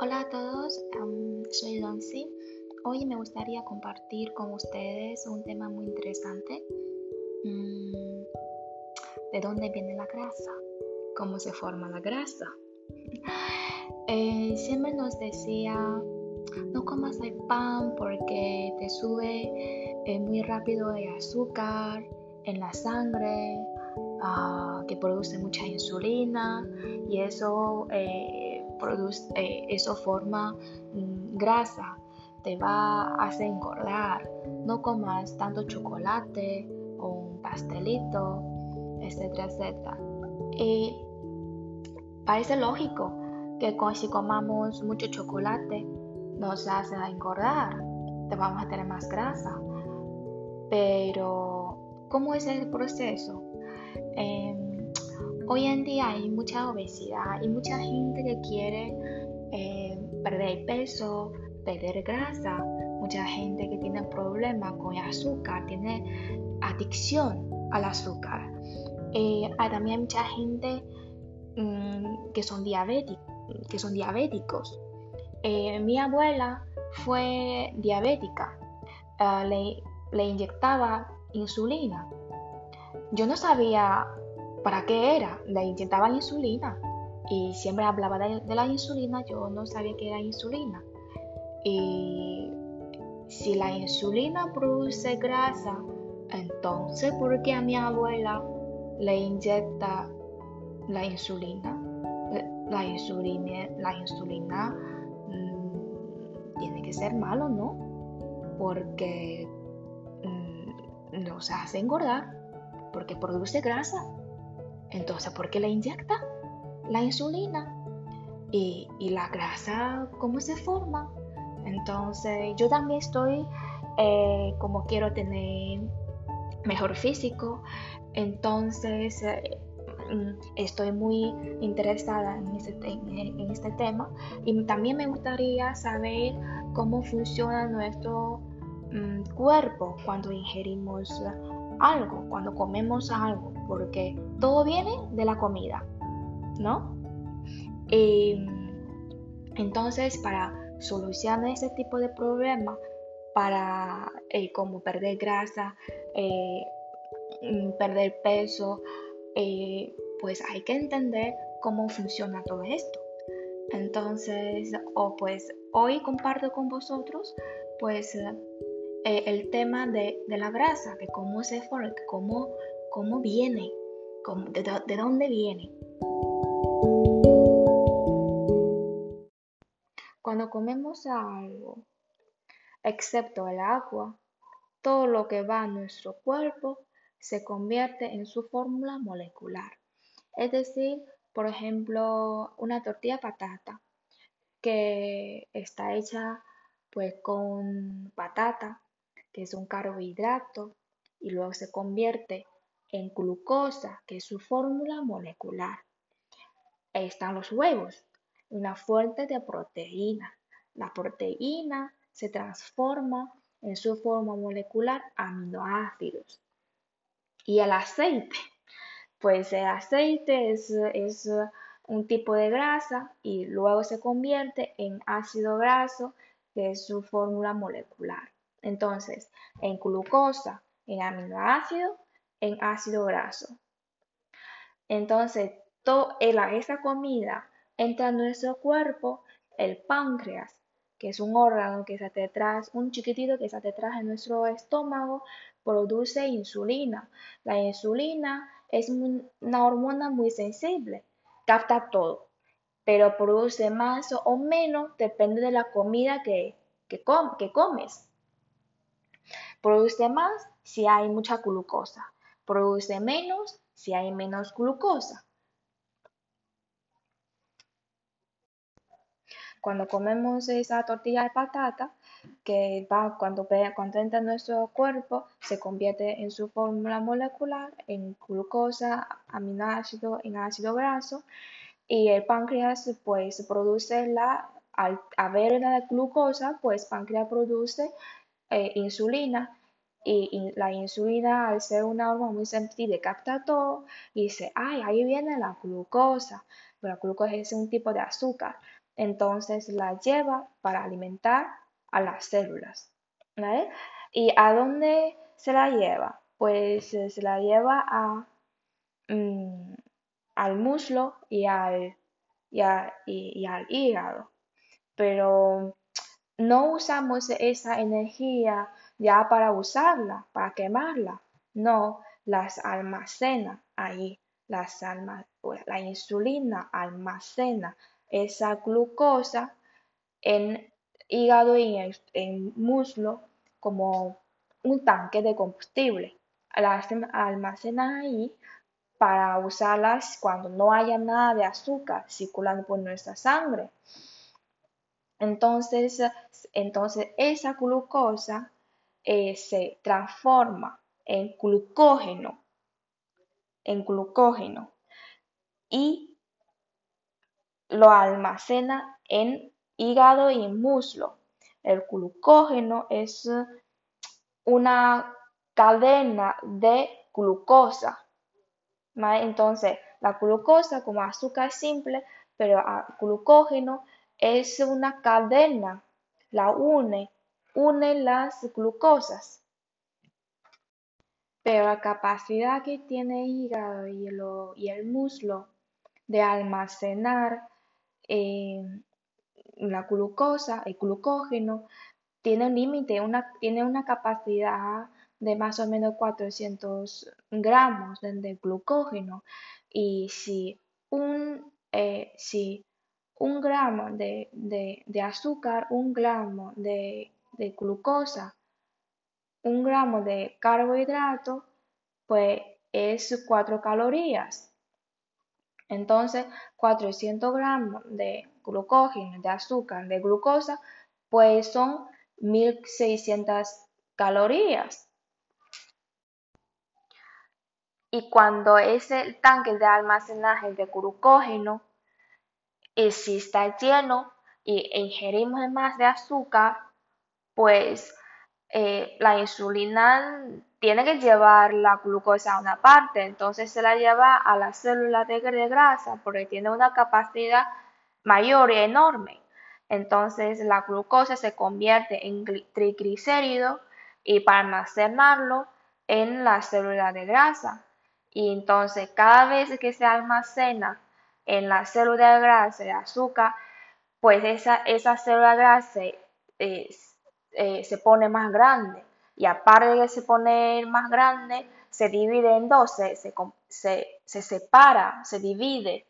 Hola a todos, soy Loncy. Hoy me gustaría compartir con ustedes un tema muy interesante. Mm, ¿De dónde viene la grasa? ¿Cómo se forma la grasa? Eh, siempre nos decía, no comas el pan porque te sube eh, muy rápido el azúcar en la sangre, ah, que produce mucha insulina y eso... Eh, produce, eh, eso forma mm, grasa, te va a hacer engordar. No comas tanto chocolate o un pastelito, etcétera, etcétera. Y parece lógico que si comamos mucho chocolate nos hace engordar, te vamos a tener más grasa. Pero, ¿cómo es el proceso? Em, Hoy en día hay mucha obesidad y mucha gente que quiere eh, perder peso, perder grasa, mucha gente que tiene problemas con el azúcar, tiene adicción al azúcar. Eh, hay también mucha gente mm, que, son que son diabéticos. Eh, mi abuela fue diabética, le, le inyectaba insulina. Yo no sabía ¿Para qué era? Le inyectaba insulina y siempre hablaba de, la insulina, yo no sabía que era insulina. Y si la insulina produce grasa, entonces ¿por qué a mi abuela le inyecta la insulina? La insulina, la insulina mm, tiene que ser malo, ¿no? Porque mm, nos hace engordar, porque produce grasa. Entonces, ¿por qué le inyecta la insulina? Y, la grasa, ¿cómo se forma? Entonces, yo también estoy, eh, como quiero tener mejor físico, entonces eh, estoy muy interesada en este, en este, tema y también me gustaría saber cómo funciona nuestro mm, cuerpo cuando ingerimos algo, cuando comemos algo, porque todo viene de la comida, ¿no? Em, entonces, para solucionar ese tipo de problemas, para eh, como perder grasa, eh, mm, perder peso, eh, pues hay que entender cómo funciona todo esto. Entonces, o pues hoy comparto con vosotros, pues eh, el tema de, la grasa, que cómo se forma, cómo, cómo viene, de, dónde viene. Cuando comemos algo, excepto el agua, todo lo que va a nuestro cuerpo se convierte en su fórmula molecular. Es decir, por ejemplo, una tortilla patata que está hecha pues con patata es un carbohidrato, y luego se convierte en glucosa, que es su fórmula molecular. Ahí están los huevos, una fuente de proteína. La proteína se transforma en su forma molecular aminoácidos. Y el aceite, pues el aceite es, es un tipo de grasa y luego se convierte en ácido graso, que es su fórmula molecular. Entonces, en glucosa, en aminoácido, en ácido graso. Entonces, toda esa comida entra en nuestro cuerpo, el páncreas, que es un órgano que está detrás, un chiquitito que está detrás de nuestro estómago, produce insulina. La insulina es una hormona muy sensible, capta todo, pero produce más o menos, depende de la comida que, que comes. Produce más si hay mucha glucosa. Produce menos si hay menos glucosa. Cuando comemos esa tortilla de patata, que va cuando, cuando entra en nuestro cuerpo, se convierte en su fórmula molecular en glucosa, aminoácido, en ácido graso, y el páncreas pues produce la, al haber la glucosa, pues páncreas produce eh, insulina y, la insulina al ser una hormona muy sensible capta todo y dice, ay, ahí viene la glucosa. la glucosa es un tipo de azúcar. entonces la lleva para alimentar a las células. ¿Y a dónde se la lleva? Pues eh, se la lleva a, mm, al muslo y al, y al hígado. Pero no usamos esa energía ya para usarla, para quemarla. No, las almacena ahí. Las pues, la insulina almacena esa glucosa en hígado y en, muslo como un tanque de combustible. Las almacena ahí para usarlas cuando no haya nada de azúcar circulando por nuestra sangre. Entonces, entonces esa glucosa eh, se transforma en glucógeno, en glucógeno y lo almacena en hígado y muslo. El glucógeno es una cadena de glucosa. Entonces, la glucosa como azúcar simple, pero el glucógeno es una cadena, la une, une las glucosas. Pero la capacidad que tiene el hígado y, el muslo de almacenar eh, la glucosa, el glucógeno, tiene un límite, una, tiene una capacidad de más o menos 400 gramos de, glucógeno. Y si un, eh, si un gramo de, azúcar, un gramo de, glucosa, un gramo de carbohidrato, pues es 4 calorías. Entonces, 400 gramos de glucógeno, de azúcar, de glucosa, pues son 1600 calorías. Y cuando ese tanque de almacenaje de glucógeno y si está lleno y ingerimos más de azúcar, pues eh, la insulina tiene que llevar la glucosa a una parte, entonces se la lleva a las células de, grasa porque tiene una capacidad mayor y enorme. Entonces la glucosa se convierte en triglicérido y para almacenarlo en la célula de grasa. Y entonces cada vez que se almacena en la célula grasa de azúcar, pues esa, esa célula grasa eh, se pone más grande. Y aparte de se pone más grande, se divide en dos, se, se, separa, se divide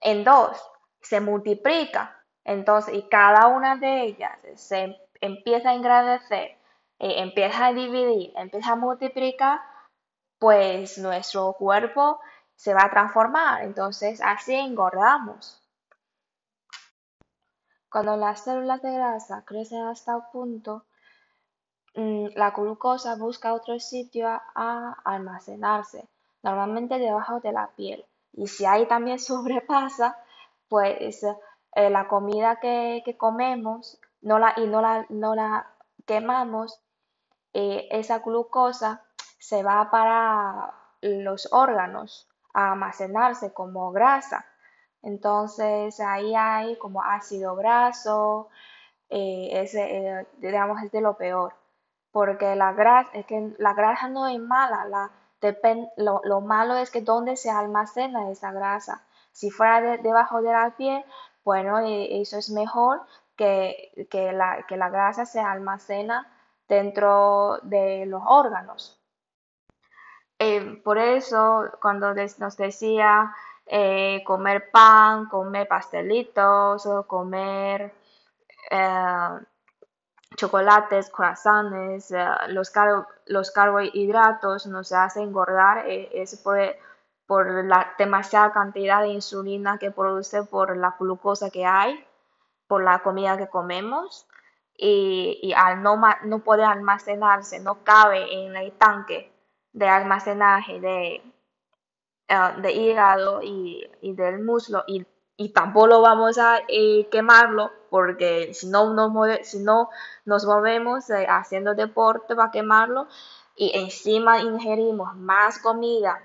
en dos, se multiplica. Entonces, y cada una de ellas se empieza a engrandecer, eh, empieza a dividir, empieza a multiplicar, pues nuestro cuerpo se va a transformar, entonces así engordamos. Cuando las células de grasa crecen hasta un punto, mm, la glucosa busca otro sitio a, almacenarse, normalmente debajo de la piel. Y si ahí también sobrepasa, pues eh, la comida que, comemos no la, y no la, no la quemamos, eh, esa glucosa se va para los órganos a almacenarse como grasa. Entonces ahí hay como ácido graso, eh, ese, eh, digamos, es de lo peor, porque la grasa, es que la grasa no es mala, la, lo, malo es que dónde se almacena esa grasa. Si fuera debajo de la piel, bueno, eh, eso es mejor que, que, la, que la grasa se almacena dentro de los órganos. Eh, por eso, cuando nos decía eh, comer pan, comer pastelitos, comer eh, chocolates, corazones, los, los carbohidratos nos hacen engordar, es por, por la demasiada cantidad de insulina que produce por la glucosa que hay, por la comida que comemos. Y, y al no, no poder almacenarse, no cabe en el tanque de almacenaje de, eh, de hígado y, del muslo y, tampoco vamos a eh, quemarlo porque si no nos, si no nos movemos eh, haciendo deporte va a quemarlo y encima ingerimos más comida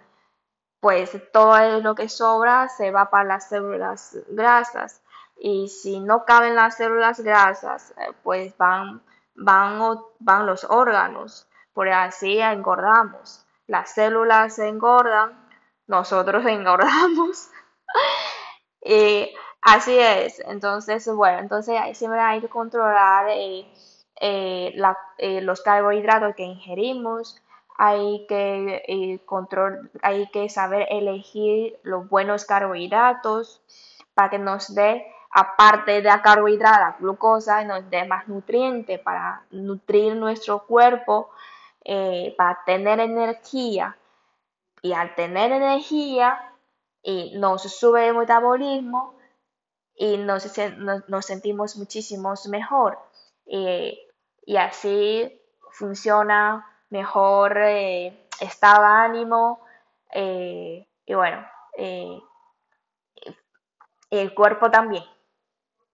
pues todo lo que sobra se va para las células grasas. Y si no caben las células grasas, pues van, van, van los órganos, por así engordamos. Las células se engordan, nosotros engordamos. y así es. Entonces, bueno, entonces siempre hay que controlar eh, eh, los carbohidratos que ingerimos. Hay que, control, hay que saber elegir los buenos carbohidratos para que nos dé aparte de la carbohidratos, glucosa, nos dé más nutrientes para nutrir nuestro cuerpo, eh, para tener energía. Y al tener energía, y nos sube el metabolismo y nos, sentimos muchísimo mejor. y así funciona mejor eh, estado de ánimo. Eh, y bueno, el cuerpo también.